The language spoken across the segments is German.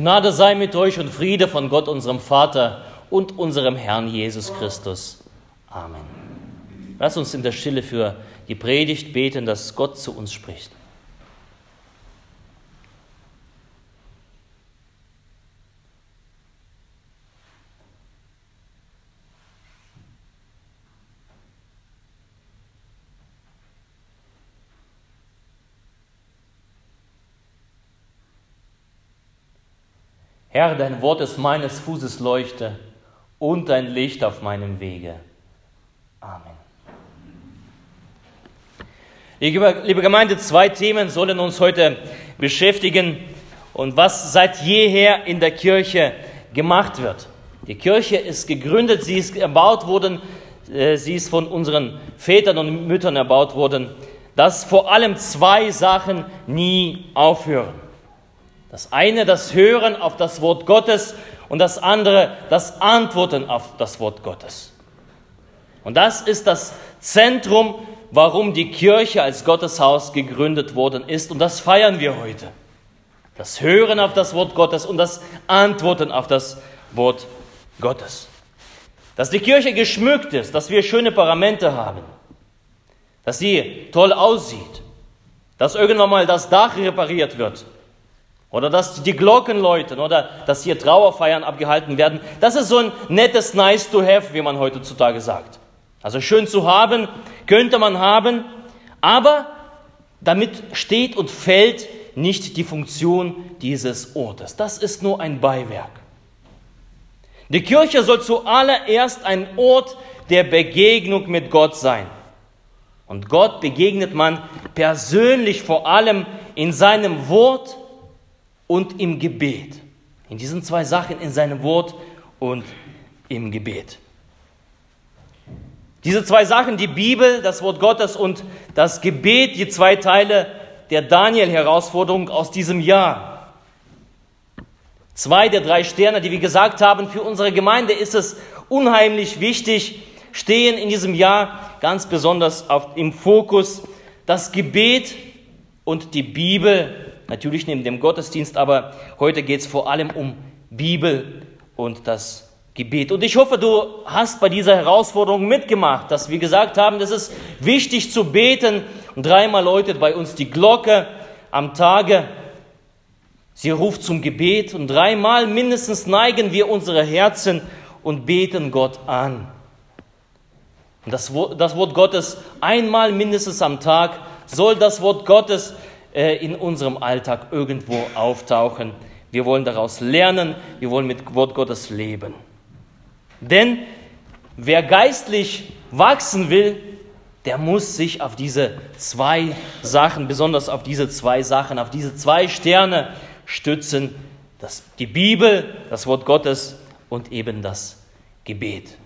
Gnade sei mit euch und Friede von Gott, unserem Vater und unserem Herrn Jesus Christus. Amen. Lass uns in der Stille für die Predigt beten, dass Gott zu uns spricht. Herr, dein Wort ist meines Fußes Leuchte und dein Licht auf meinem Wege. Amen. Liebe Gemeinde, zwei Themen sollen uns heute beschäftigen und was seit jeher in der Kirche gemacht wird. Die Kirche ist gegründet, sie ist erbaut worden, äh, sie ist von unseren Vätern und Müttern erbaut worden, dass vor allem zwei Sachen nie aufhören. Das eine das Hören auf das Wort Gottes und das andere das Antworten auf das Wort Gottes. Und das ist das Zentrum, warum die Kirche als Gotteshaus gegründet worden ist. Und das feiern wir heute. Das Hören auf das Wort Gottes und das Antworten auf das Wort Gottes. Dass die Kirche geschmückt ist, dass wir schöne Paramente haben, dass sie toll aussieht, dass irgendwann mal das Dach repariert wird, oder dass die Glocken läuten oder dass hier Trauerfeiern abgehalten werden. Das ist so ein nettes Nice to have, wie man heutzutage sagt. Also schön zu haben, könnte man haben, aber damit steht und fällt nicht die Funktion dieses Ortes. Das ist nur ein Beiwerk. Die Kirche soll zuallererst ein Ort der Begegnung mit Gott sein. Und Gott begegnet man persönlich vor allem in seinem Wort und im Gebet. In diesen zwei Sachen, in seinem Wort und im Gebet. Diese zwei Sachen, die Bibel, das Wort Gottes und das Gebet, die zwei Teile der Daniel-Herausforderung aus diesem Jahr. Zwei der drei Sterne, die wir gesagt haben, für unsere Gemeinde ist es unheimlich wichtig, stehen in diesem Jahr ganz besonders auf, im Fokus das Gebet und die Bibel natürlich neben dem Gottesdienst, aber heute geht es vor allem um Bibel und das Gebet. Und ich hoffe, du hast bei dieser Herausforderung mitgemacht, dass wir gesagt haben, es ist wichtig zu beten. Und dreimal läutet bei uns die Glocke am Tage. Sie ruft zum Gebet und dreimal mindestens neigen wir unsere Herzen und beten Gott an. Und das, das Wort Gottes einmal mindestens am Tag soll das Wort Gottes in unserem Alltag irgendwo auftauchen. Wir wollen daraus lernen, wir wollen mit Wort Gottes leben. Denn wer geistlich wachsen will, der muss sich auf diese zwei Sachen, besonders auf diese zwei Sachen, auf diese zwei Sterne stützen. Das, die Bibel, das Wort Gottes und eben das Gebet.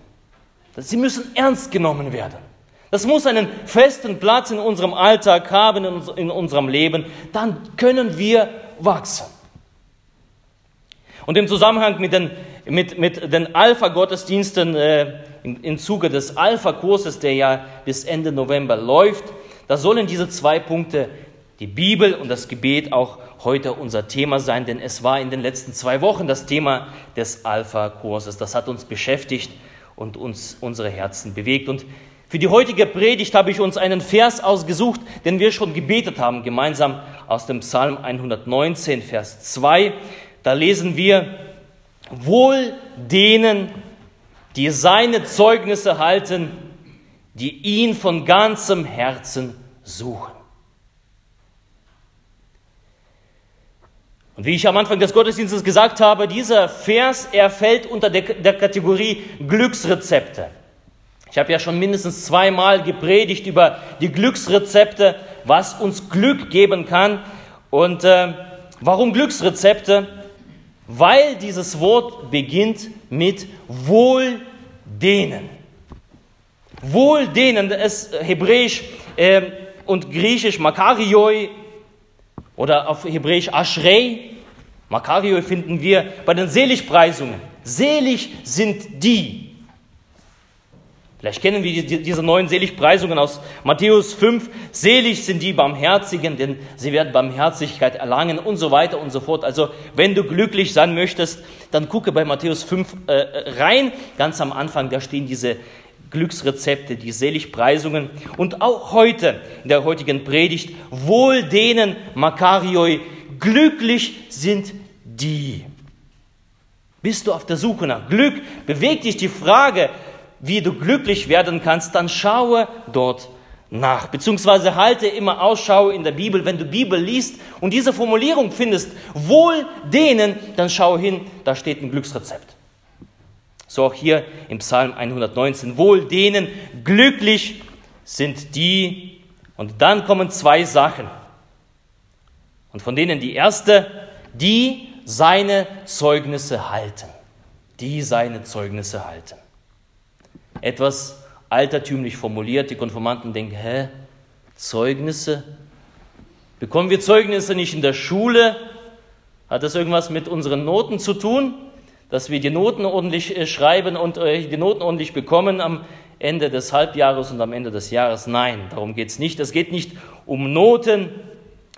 Sie müssen ernst genommen werden. Das muss einen festen Platz in unserem Alltag haben, in unserem Leben. Dann können wir wachsen. Und im Zusammenhang mit den, mit, mit den Alpha-Gottesdiensten äh, im, Zuge des Alpha-Kurses, der ja bis Ende November läuft, da sollen diese zwei Punkte, die Bibel und das Gebet, auch heute unser Thema sein, denn es war in den letzten zwei Wochen das Thema des Alpha-Kurses. Das hat uns beschäftigt und uns unsere Herzen bewegt. Und für die heutige Predigt habe ich uns einen Vers ausgesucht, den wir schon gebetet haben, gemeinsam aus dem Psalm 119, Vers 2. Da lesen wir, Wohl denen, die seine Zeugnisse halten, die ihn von ganzem Herzen suchen. Und wie ich am Anfang des Gottesdienstes gesagt habe, dieser Vers, er fällt unter der, der Kategorie Glücksrezepte. Ich habe ja schon mindestens zweimal gepredigt über die Glücksrezepte, was uns Glück geben kann. Und äh, warum Glücksrezepte? Weil dieses Wort beginnt mit wohl denen. Wohl denen, es hebräisch äh, und griechisch Makarioi oder auf hebräisch Ashrei. Makarioi finden wir bei den Seligpreisungen. Selig sind die, Vielleicht kennen wir diese neuen Seligpreisungen aus Matthäus 5. Selig sind die Barmherzigen, denn sie werden Barmherzigkeit erlangen und so weiter und so fort. Also wenn du glücklich sein möchtest, dann gucke bei Matthäus 5 äh, rein. Ganz am Anfang, da stehen diese Glücksrezepte, die Seligpreisungen. Und auch heute, in der heutigen Predigt, wohl denen, Makarioi, glücklich sind die. Bist du auf der Suche nach Glück? Bewegt dich die Frage, wie du glücklich werden kannst, dann schaue dort nach. Beziehungsweise halte immer Ausschau in der Bibel, wenn du Bibel liest und diese Formulierung findest, wohl denen, dann schau hin, da steht ein Glücksrezept. So auch hier im Psalm 119, wohl denen, glücklich sind die. Und dann kommen zwei Sachen. Und von denen die erste, die seine Zeugnisse halten. Die seine Zeugnisse halten etwas altertümlich formuliert. Die Konformanten denken, hä, Zeugnisse? Bekommen wir Zeugnisse nicht in der Schule? Hat das irgendwas mit unseren Noten zu tun? Dass wir die Noten ordentlich äh, schreiben und äh, die Noten ordentlich bekommen am Ende des Halbjahres und am Ende des Jahres? Nein, darum geht es nicht. Es geht nicht um Noten,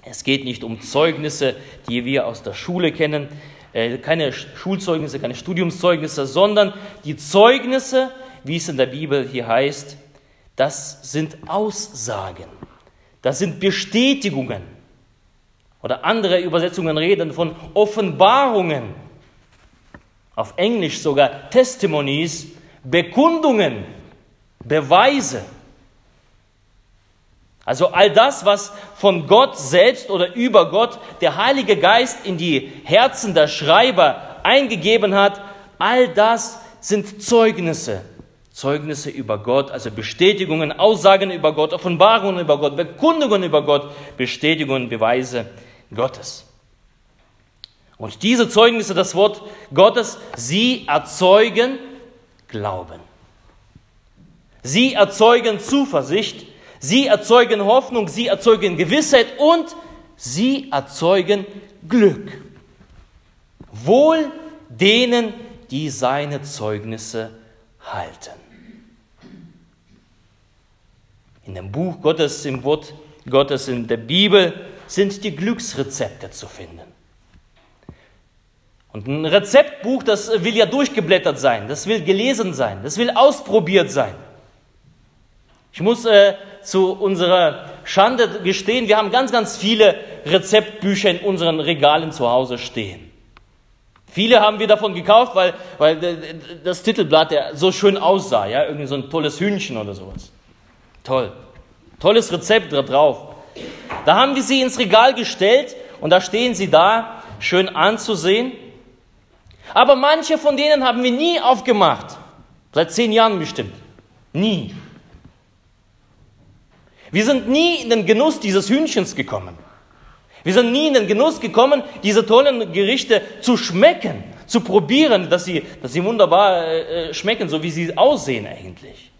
es geht nicht um Zeugnisse, die wir aus der Schule kennen, äh, keine Schulzeugnisse, keine Studiumszeugnisse, sondern die Zeugnisse, wie es in der Bibel hier heißt, das sind Aussagen, das sind Bestätigungen. Oder andere Übersetzungen reden von Offenbarungen. Auf Englisch sogar Testimonies, Bekundungen, Beweise. Also all das, was von Gott selbst oder über Gott der Heilige Geist in die Herzen der Schreiber eingegeben hat, all das sind Zeugnisse, Zeugnisse über Gott, also Bestätigungen, Aussagen über Gott, Offenbarungen über Gott, Bekundungen über Gott, Bestätigungen, Beweise Gottes. Und diese Zeugnisse, das Wort Gottes, sie erzeugen Glauben. Sie erzeugen Zuversicht, sie erzeugen Hoffnung, sie erzeugen Gewissheit und sie erzeugen Glück. Wohl denen, die seine Zeugnisse halten. In dem Buch Gottes, im Wort Gottes, in der Bibel sind die Glücksrezepte zu finden. Und ein Rezeptbuch, das will ja durchgeblättert sein, das will gelesen sein, das will ausprobiert sein. Ich muss äh, zu unserer Schande gestehen, wir haben ganz, ganz viele Rezeptbücher in unseren Regalen zu Hause stehen. Viele haben wir davon gekauft, weil, weil das Titelblatt ja so schön aussah, ja, irgendwie so ein tolles Hühnchen oder sowas. Toll. Tolles Rezept da drauf. Da haben wir sie ins Regal gestellt und da stehen sie da, schön anzusehen. Aber manche von denen haben wir nie aufgemacht. Seit zehn Jahren bestimmt. Nie. Wir sind nie in den Genuss dieses Hühnchens gekommen. Wir sind nie in den Genuss gekommen, diese tollen Gerichte zu schmecken, zu probieren, dass sie, dass sie wunderbar äh, schmecken, so wie sie aussehen eigentlich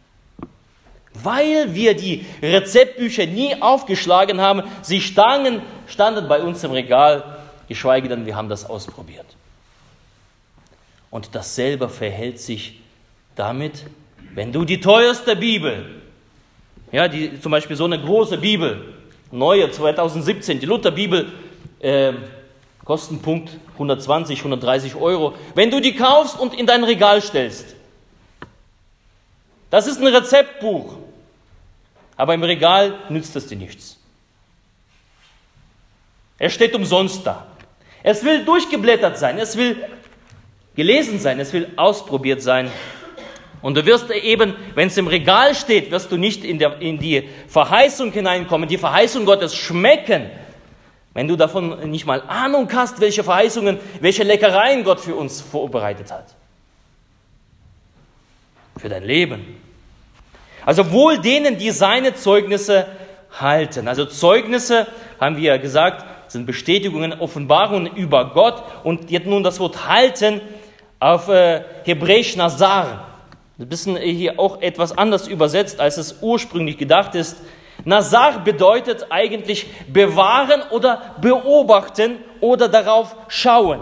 weil wir die Rezeptbücher nie aufgeschlagen haben. Sie standen, standen bei uns im Regal, geschweige denn, wir haben das ausprobiert. Und dasselbe verhält sich damit, wenn du die teuerste Bibel, ja, die, zum Beispiel so eine große Bibel, neue 2017, die Lutherbibel, äh, Kostenpunkt 120, 130 Euro, wenn du die kaufst und in dein Regal stellst, das ist ein Rezeptbuch aber im Regal nützt es dir nichts. Er steht umsonst da. Es will durchgeblättert sein, es will gelesen sein, es will ausprobiert sein. Und du wirst eben, wenn es im Regal steht, wirst du nicht in, der, in die Verheißung hineinkommen, die Verheißung Gottes schmecken, wenn du davon nicht mal Ahnung hast, welche Verheißungen, welche Leckereien Gott für uns vorbereitet hat. Für dein Leben. Also wohl denen, die seine Zeugnisse halten. Also Zeugnisse, haben wir ja gesagt, sind Bestätigungen, Offenbarungen über Gott. Und jetzt nun das Wort halten auf äh, Hebräisch Nazar. Ein bisschen hier auch etwas anders übersetzt, als es ursprünglich gedacht ist. Nazar bedeutet eigentlich bewahren oder beobachten oder darauf schauen.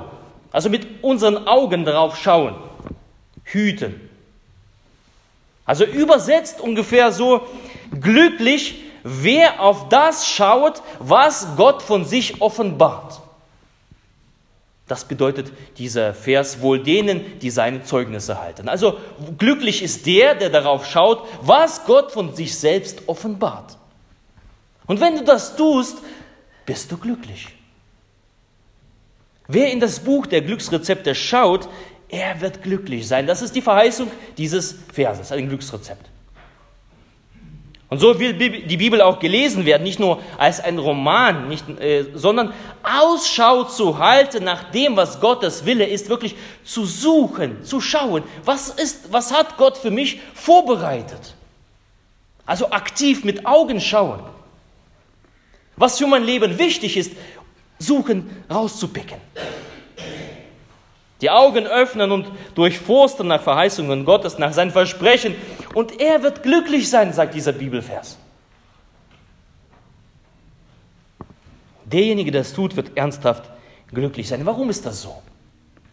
Also mit unseren Augen darauf schauen. Hüten. Also übersetzt ungefähr so, glücklich, wer auf das schaut, was Gott von sich offenbart. Das bedeutet dieser Vers wohl denen, die seine Zeugnisse halten. Also glücklich ist der, der darauf schaut, was Gott von sich selbst offenbart. Und wenn du das tust, bist du glücklich. Wer in das Buch der Glücksrezepte schaut, er wird glücklich sein. Das ist die Verheißung dieses Verses, ein Glücksrezept. Und so will die Bibel auch gelesen werden, nicht nur als ein Roman, nicht, äh, sondern Ausschau zu halten nach dem, was Gottes Wille ist, wirklich zu suchen, zu schauen, was, ist, was hat Gott für mich vorbereitet. Also aktiv mit Augen schauen. Was für mein Leben wichtig ist, suchen, rauszupicken die Augen öffnen und durchforsten nach Verheißungen Gottes, nach seinen Versprechen. Und er wird glücklich sein, sagt dieser Bibelvers. Derjenige, der es tut, wird ernsthaft glücklich sein. Warum ist das so?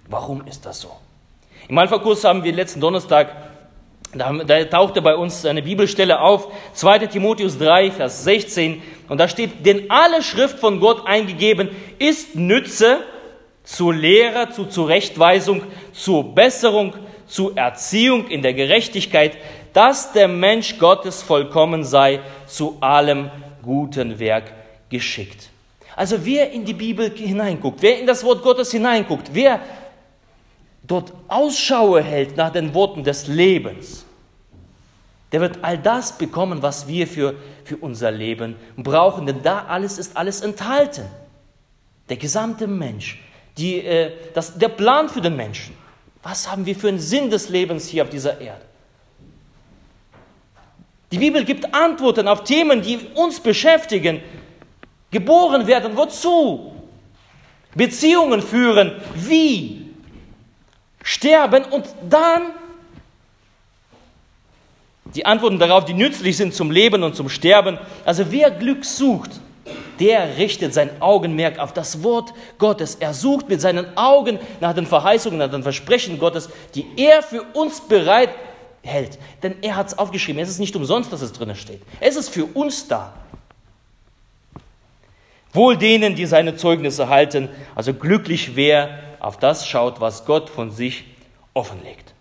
Warum ist das so? Im Alpha-Kurs haben wir letzten Donnerstag, da, da tauchte bei uns eine Bibelstelle auf, 2 Timotheus 3, Vers 16, und da steht, denn alle Schrift von Gott eingegeben ist Nütze zur Lehre, zur Zurechtweisung, zur Besserung, zur Erziehung in der Gerechtigkeit, dass der Mensch Gottes vollkommen sei, zu allem guten Werk geschickt. Also wer in die Bibel hineinguckt, wer in das Wort Gottes hineinguckt, wer dort Ausschau hält nach den Worten des Lebens, der wird all das bekommen, was wir für, für unser Leben brauchen. Denn da alles ist alles enthalten. Der gesamte Mensch die, äh, das, der Plan für den Menschen. Was haben wir für einen Sinn des Lebens hier auf dieser Erde? Die Bibel gibt Antworten auf Themen, die uns beschäftigen. Geboren werden, wozu? Beziehungen führen, wie? Sterben und dann die Antworten darauf, die nützlich sind zum Leben und zum Sterben. Also wer Glück sucht, der richtet sein Augenmerk auf das Wort Gottes. Er sucht mit seinen Augen nach den Verheißungen, nach den Versprechen Gottes, die er für uns bereit hält. Denn er hat es aufgeschrieben. Es ist nicht umsonst, dass es drinnen steht. Es ist für uns da. Wohl denen, die seine Zeugnisse halten, also glücklich wer auf das schaut, was Gott von sich offenlegt.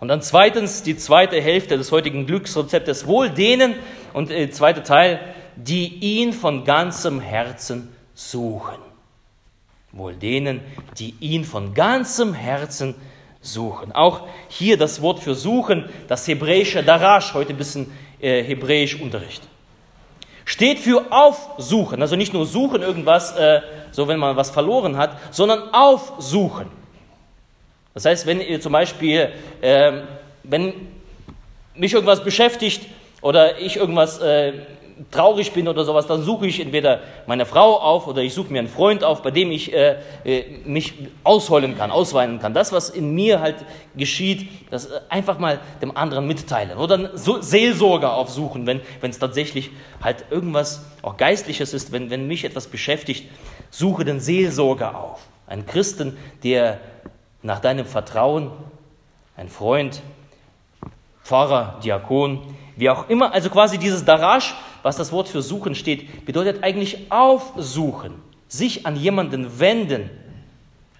Und dann zweitens die zweite Hälfte des heutigen Glücksrezeptes, wohl denen, und der zweite Teil, die ihn von ganzem Herzen suchen. Wohl denen, die ihn von ganzem Herzen suchen. Auch hier das Wort für suchen, das hebräische Darash, heute ein bisschen äh, hebräisch Unterricht. Steht für aufsuchen, also nicht nur suchen irgendwas, äh, so wenn man was verloren hat, sondern aufsuchen. Das heißt, wenn ihr zum Beispiel, äh, wenn mich irgendwas beschäftigt oder ich irgendwas äh, traurig bin oder sowas, dann suche ich entweder meine Frau auf oder ich suche mir einen Freund auf, bei dem ich äh, äh, mich ausheulen kann, ausweinen kann. Das, was in mir halt geschieht, das äh, einfach mal dem anderen mitteilen. Oder so Seelsorger aufsuchen, wenn es tatsächlich halt irgendwas auch Geistliches ist, wenn, wenn mich etwas beschäftigt, suche den Seelsorger auf. Einen Christen, der nach deinem Vertrauen, ein Freund, Pfarrer, Diakon, wie auch immer, also quasi dieses Darash, was das Wort für suchen steht, bedeutet eigentlich aufsuchen, sich an jemanden wenden,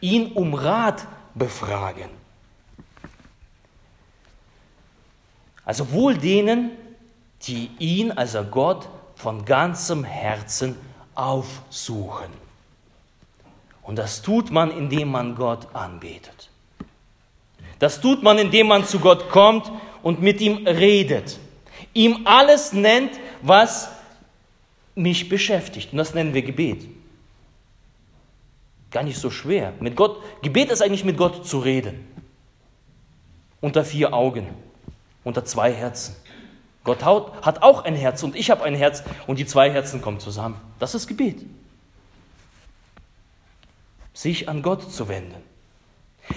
ihn um Rat befragen. Also wohl denen, die ihn, also Gott, von ganzem Herzen aufsuchen. Und das tut man, indem man Gott anbetet. Das tut man, indem man zu Gott kommt und mit ihm redet ihm alles nennt, was mich beschäftigt. Und das nennen wir Gebet. Gar nicht so schwer. Mit Gott, Gebet ist eigentlich mit Gott zu reden. Unter vier Augen, unter zwei Herzen. Gott hat auch ein Herz und ich habe ein Herz und die zwei Herzen kommen zusammen. Das ist Gebet. Sich an Gott zu wenden.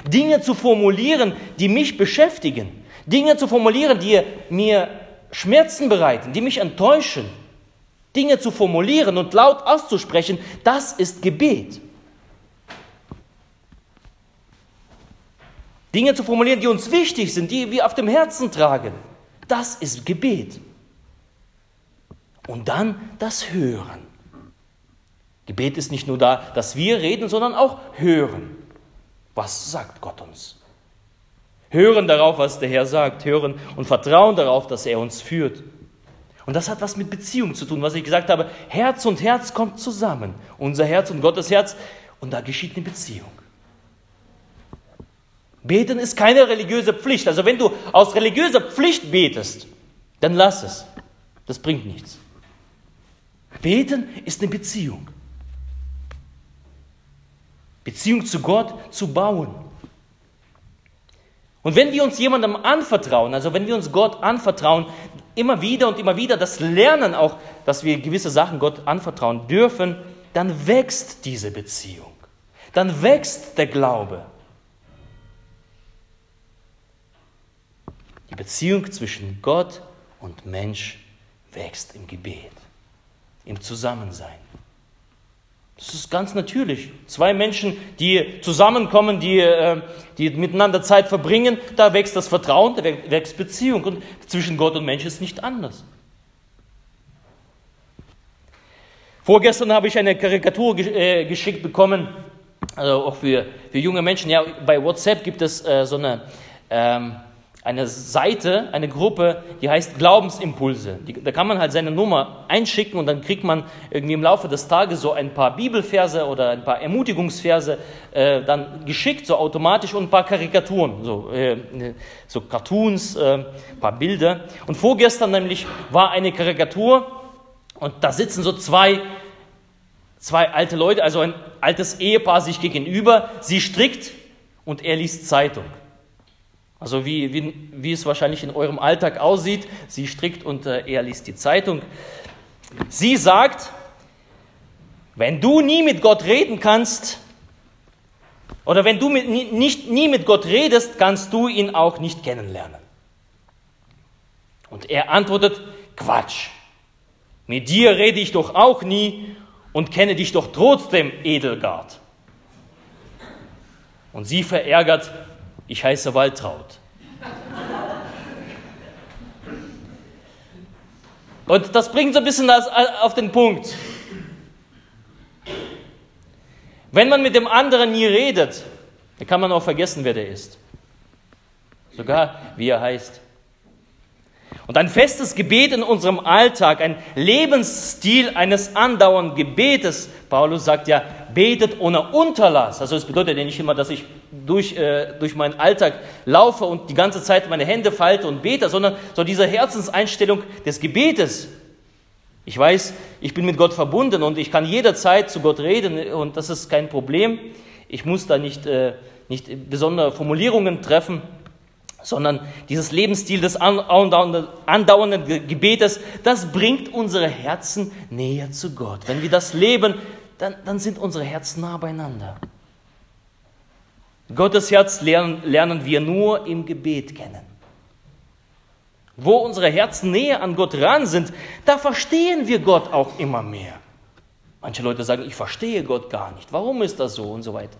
Dinge zu formulieren, die mich beschäftigen. Dinge zu formulieren, die mir Schmerzen bereiten, die mich enttäuschen, Dinge zu formulieren und laut auszusprechen, das ist Gebet. Dinge zu formulieren, die uns wichtig sind, die wir auf dem Herzen tragen. Das ist Gebet. Und dann das Hören. Gebet ist nicht nur da, dass wir reden, sondern auch hören. Was sagt Gott uns? Hören darauf, was der Herr sagt, hören und vertrauen darauf, dass er uns führt. Und das hat was mit Beziehung zu tun, was ich gesagt habe. Herz und Herz kommt zusammen. Unser Herz und Gottes Herz. Und da geschieht eine Beziehung. Beten ist keine religiöse Pflicht. Also wenn du aus religiöser Pflicht betest, dann lass es. Das bringt nichts. Beten ist eine Beziehung. Beziehung zu Gott zu bauen. Und wenn wir uns jemandem anvertrauen, also wenn wir uns Gott anvertrauen, immer wieder und immer wieder das Lernen auch, dass wir gewisse Sachen Gott anvertrauen dürfen, dann wächst diese Beziehung. Dann wächst der Glaube. Die Beziehung zwischen Gott und Mensch wächst im Gebet, im Zusammensein. Das ist ganz natürlich. Zwei Menschen, die zusammenkommen, die, äh, die miteinander Zeit verbringen, da wächst das Vertrauen, da wächst Beziehung. Und zwischen Gott und Mensch ist nicht anders. Vorgestern habe ich eine Karikatur äh, geschickt bekommen, also auch für, für junge Menschen. Ja, bei WhatsApp gibt es äh, so eine ähm, eine Seite, eine Gruppe, die heißt Glaubensimpulse. Die, da kann man halt seine Nummer einschicken und dann kriegt man irgendwie im Laufe des Tages so ein paar Bibelverse oder ein paar Ermutigungsverse äh, dann geschickt, so automatisch und ein paar Karikaturen, so, äh, so Cartoons, äh, ein paar Bilder. Und vorgestern nämlich war eine Karikatur und da sitzen so zwei, zwei alte Leute, also ein altes Ehepaar sich gegenüber. Sie strickt und er liest Zeitung. Also wie, wie, wie es wahrscheinlich in eurem Alltag aussieht. Sie strickt und äh, er liest die Zeitung. Sie sagt, wenn du nie mit Gott reden kannst, oder wenn du mit, nicht, nie mit Gott redest, kannst du ihn auch nicht kennenlernen. Und er antwortet, Quatsch. Mit dir rede ich doch auch nie und kenne dich doch trotzdem, Edelgard. Und sie verärgert, ich heiße Waltraud. Und das bringt so ein bisschen das auf den Punkt. Wenn man mit dem anderen nie redet, dann kann man auch vergessen, wer der ist. Sogar wie er heißt. Und ein festes Gebet in unserem Alltag, ein Lebensstil eines andauernden Gebetes, Paulus sagt ja, betet ohne Unterlass. Also es bedeutet ja nicht immer, dass ich durch, äh, durch meinen Alltag laufe und die ganze Zeit meine Hände falte und bete, sondern so diese Herzenseinstellung des Gebetes. Ich weiß, ich bin mit Gott verbunden und ich kann jederzeit zu Gott reden und das ist kein Problem. Ich muss da nicht, äh, nicht besondere Formulierungen treffen sondern dieses Lebensstil des andauernden Gebetes, das bringt unsere Herzen näher zu Gott. Wenn wir das leben, dann, dann sind unsere Herzen nah beieinander. Gottes Herz lernen, lernen wir nur im Gebet kennen. Wo unsere Herzen näher an Gott ran sind, da verstehen wir Gott auch immer mehr. Manche Leute sagen, ich verstehe Gott gar nicht. Warum ist das so und so weiter?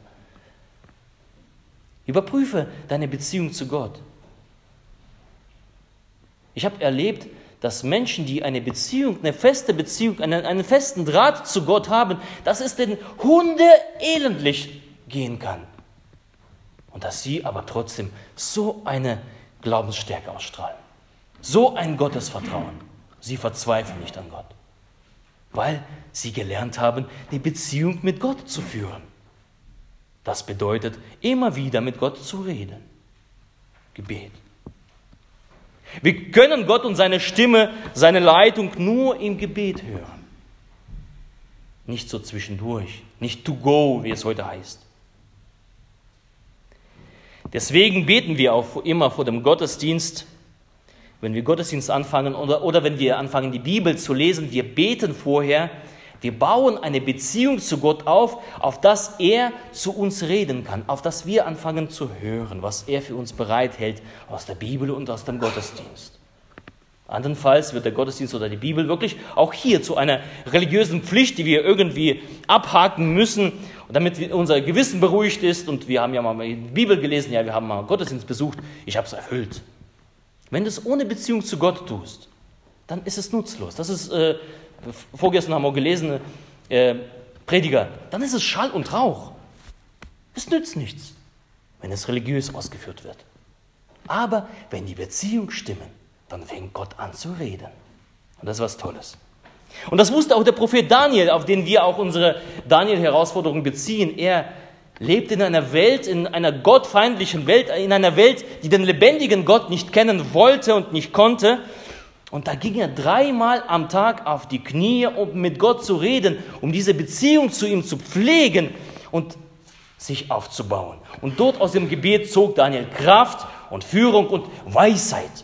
Überprüfe deine Beziehung zu Gott. Ich habe erlebt, dass Menschen, die eine Beziehung, eine feste Beziehung, einen, einen festen Draht zu Gott haben, dass es den Hunde elendlich gehen kann. Und dass sie aber trotzdem so eine Glaubensstärke ausstrahlen. So ein Gottesvertrauen. Sie verzweifeln nicht an Gott. Weil sie gelernt haben, die Beziehung mit Gott zu führen. Das bedeutet, immer wieder mit Gott zu reden. Gebet. Wir können Gott und seine Stimme, seine Leitung nur im Gebet hören. Nicht so zwischendurch, nicht to go, wie es heute heißt. Deswegen beten wir auch immer vor dem Gottesdienst, wenn wir Gottesdienst anfangen oder, oder wenn wir anfangen, die Bibel zu lesen, wir beten vorher, wir bauen eine Beziehung zu Gott auf, auf das er zu uns reden kann, auf das wir anfangen zu hören, was er für uns bereithält aus der Bibel und aus dem Gottesdienst. Andernfalls wird der Gottesdienst oder die Bibel wirklich auch hier zu einer religiösen Pflicht, die wir irgendwie abhaken müssen, damit unser Gewissen beruhigt ist. Und wir haben ja mal die Bibel gelesen, ja, wir haben mal Gottesdienst besucht, ich habe es erfüllt. Wenn du es ohne Beziehung zu Gott tust, dann ist es nutzlos. Das ist, äh, vorgestern haben wir gelesen, äh, Prediger, dann ist es Schall und Rauch. Es nützt nichts, wenn es religiös ausgeführt wird. Aber wenn die Beziehungen stimmen, dann fängt Gott an zu reden. Und das ist was Tolles. Und das wusste auch der Prophet Daniel, auf den wir auch unsere Daniel-Herausforderung beziehen. Er lebt in einer Welt, in einer gottfeindlichen Welt, in einer Welt, die den lebendigen Gott nicht kennen wollte und nicht konnte. Und da ging er dreimal am Tag auf die Knie, um mit Gott zu reden, um diese Beziehung zu ihm zu pflegen und sich aufzubauen. Und dort aus dem Gebet zog Daniel Kraft und Führung und Weisheit.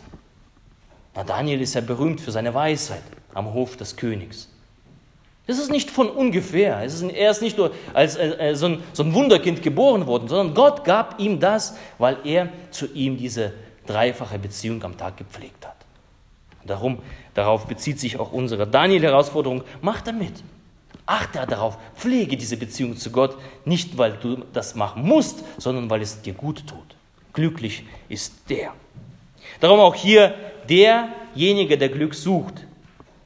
Na, Daniel ist ja berühmt für seine Weisheit am Hof des Königs. Das ist nicht von ungefähr. Ist, er ist nicht nur als äh, äh, so, ein, so ein Wunderkind geboren worden, sondern Gott gab ihm das, weil er zu ihm diese dreifache Beziehung am Tag gepflegt hat. Darum, darauf bezieht sich auch unsere Daniel-Herausforderung. Mach damit. Achte darauf, pflege diese Beziehung zu Gott, nicht weil du das machen musst, sondern weil es dir gut tut. Glücklich ist der. Darum auch hier derjenige, der Glück sucht,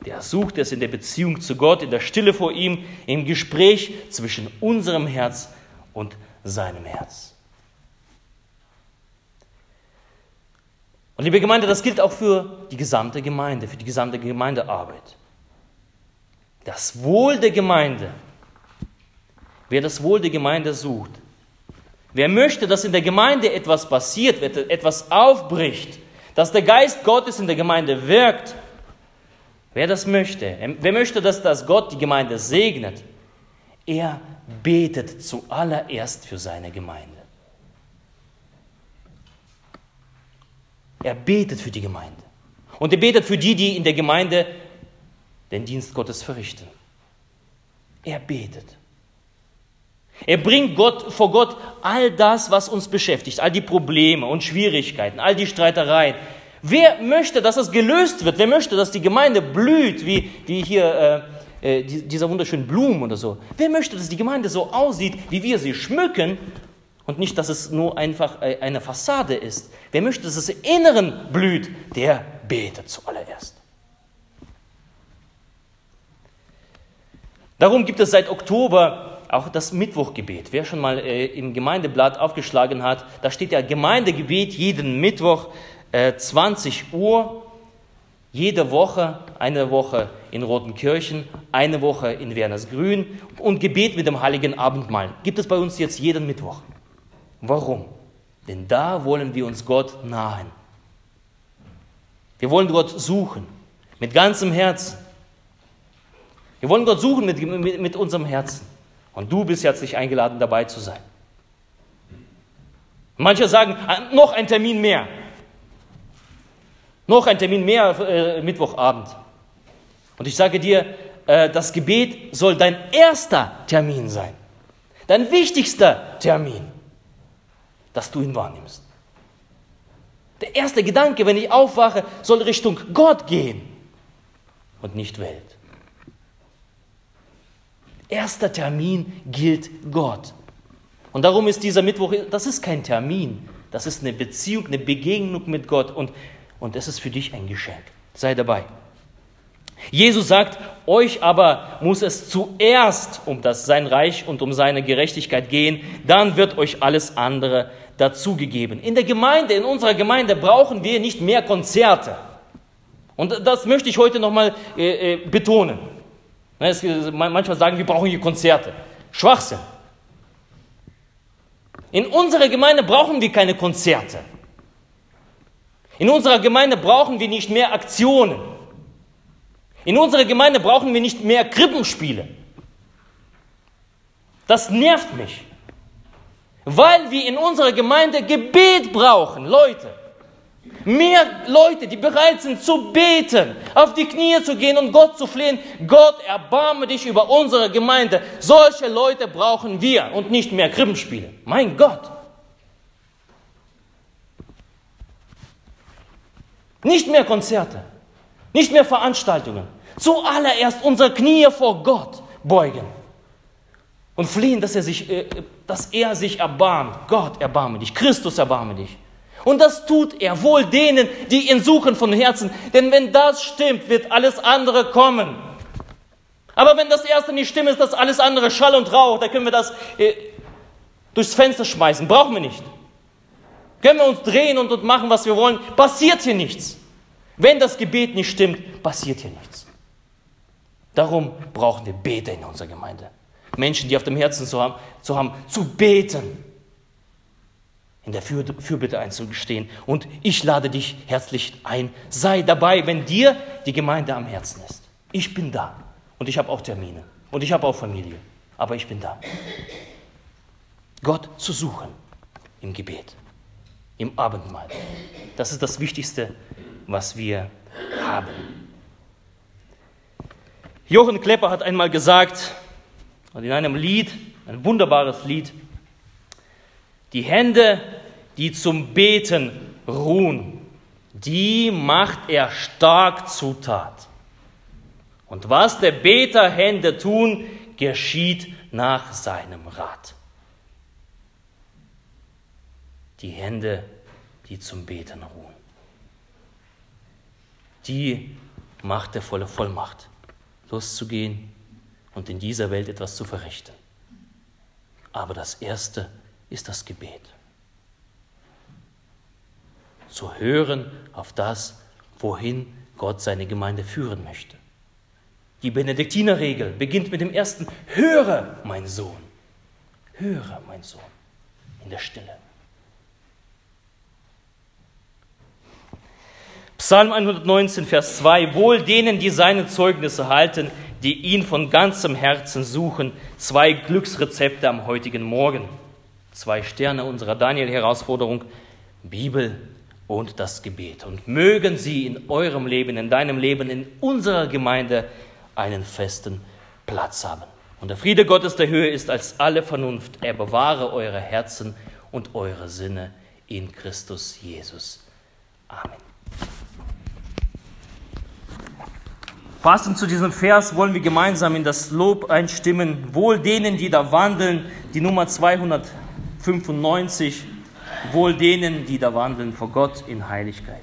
der sucht es in der Beziehung zu Gott, in der Stille vor ihm, im Gespräch zwischen unserem Herz und seinem Herz. Und liebe Gemeinde, das gilt auch für die gesamte Gemeinde, für die gesamte Gemeindearbeit. Das Wohl der Gemeinde, wer das Wohl der Gemeinde sucht, wer möchte, dass in der Gemeinde etwas passiert, etwas aufbricht, dass der Geist Gottes in der Gemeinde wirkt. Wer das möchte, wer möchte, dass das Gott die Gemeinde segnet, er betet zuallererst für seine Gemeinde. Er betet für die Gemeinde. Und er betet für die, die in der Gemeinde den Dienst Gottes verrichten. Er betet. Er bringt Gott, vor Gott all das, was uns beschäftigt, all die Probleme und Schwierigkeiten, all die Streitereien. Wer möchte, dass das gelöst wird? Wer möchte, dass die Gemeinde blüht, wie, wie hier äh, äh, dieser wunderschönen Blumen oder so? Wer möchte, dass die Gemeinde so aussieht, wie wir sie schmücken und nicht, dass es nur einfach äh, eine Fassade ist? Wer möchte, dass es im Inneren blüht? Der betet zuallererst. Darum gibt es seit Oktober auch das Mittwochgebet. Wer schon mal äh, im Gemeindeblatt aufgeschlagen hat, da steht ja Gemeindegebet jeden Mittwoch äh, 20 Uhr, jede Woche, eine Woche in Rotenkirchen, eine Woche in Wernersgrün und Gebet mit dem Heiligen Abendmahl. Gibt es bei uns jetzt jeden Mittwoch. Warum? Denn da wollen wir uns Gott nahen. Wir wollen Gott suchen mit ganzem Herzen. Wir wollen Gott suchen mit, mit, mit unserem Herzen. Und du bist herzlich eingeladen, dabei zu sein. Manche sagen, ah, noch ein Termin mehr. Noch ein Termin mehr äh, Mittwochabend. Und ich sage dir, äh, das Gebet soll dein erster Termin sein. Dein wichtigster Termin, dass du ihn wahrnimmst. Der erste Gedanke, wenn ich aufwache, soll Richtung Gott gehen und nicht Welt. Erster Termin gilt Gott. Und darum ist dieser Mittwoch, das ist kein Termin, das ist eine Beziehung, eine Begegnung mit Gott und, und es ist für dich ein Geschenk. Sei dabei. Jesus sagt, euch aber muss es zuerst um das sein Reich und um seine Gerechtigkeit gehen, dann wird euch alles andere dazugegeben. In der Gemeinde, in unserer Gemeinde brauchen wir nicht mehr Konzerte. Und das möchte ich heute nochmal äh, äh, betonen. Ne, manchmal sagen, wir brauchen hier Konzerte. Schwachsinn. In unserer Gemeinde brauchen wir keine Konzerte. In unserer Gemeinde brauchen wir nicht mehr Aktionen. In unserer Gemeinde brauchen wir nicht mehr Krippenspiele. Das nervt mich. Weil wir in unserer Gemeinde Gebet brauchen, Leute. Mehr Leute, die bereit sind zu beten, auf die Knie zu gehen und Gott zu flehen. Gott, erbarme dich über unsere Gemeinde. Solche Leute brauchen wir und nicht mehr Krippenspiele. Mein Gott. Nicht mehr Konzerte. Nicht mehr Veranstaltungen. Zuallererst unsere Knie vor Gott beugen und flehen, dass er sich, äh, dass er sich erbarmt. Gott, erbarme dich. Christus, erbarme dich. Und das tut er wohl denen, die ihn suchen von Herzen. Denn wenn das stimmt, wird alles andere kommen. Aber wenn das erste nicht stimmt, ist das alles andere Schall und Rauch. Da können wir das äh, durchs Fenster schmeißen. Brauchen wir nicht. Können wir uns drehen und, und machen, was wir wollen. Passiert hier nichts. Wenn das Gebet nicht stimmt, passiert hier nichts. Darum brauchen wir Beter in unserer Gemeinde. Menschen, die auf dem Herzen zu haben, zu, haben, zu beten, in der Für Fürbitte einzugestehen. Und ich lade dich herzlich ein, sei dabei, wenn dir die Gemeinde am Herzen ist. Ich bin da und ich habe auch Termine und ich habe auch Familie, aber ich bin da. Gott zu suchen im Gebet, im Abendmahl. Das ist das Wichtigste, was wir haben. Jochen Klepper hat einmal gesagt, und in einem Lied, ein wunderbares Lied, die Hände, die zum Beten ruhen, die macht er stark zutat. Und was der Beter Hände tun, geschieht nach seinem Rat. Die Hände, die zum Beten ruhen, die macht er volle Vollmacht loszugehen und in dieser Welt etwas zu verrichten. Aber das Erste ist das Gebet. Zu hören auf das, wohin Gott seine Gemeinde führen möchte. Die Benediktinerregel beginnt mit dem ersten, höre, mein Sohn, höre, mein Sohn, in der Stille. Psalm 119, Vers 2, wohl denen, die seine Zeugnisse halten, die ihn von ganzem Herzen suchen. Zwei Glücksrezepte am heutigen Morgen. Zwei Sterne unserer Daniel-Herausforderung, Bibel und das Gebet. Und mögen sie in eurem Leben, in deinem Leben, in unserer Gemeinde einen festen Platz haben. Und der Friede Gottes der Höhe ist als alle Vernunft. Er bewahre eure Herzen und eure Sinne in Christus Jesus. Amen. Passend zu diesem Vers wollen wir gemeinsam in das Lob einstimmen. Wohl denen, die da wandeln, die Nummer 295. Wohl denen, die da wandeln vor Gott in Heiligkeit.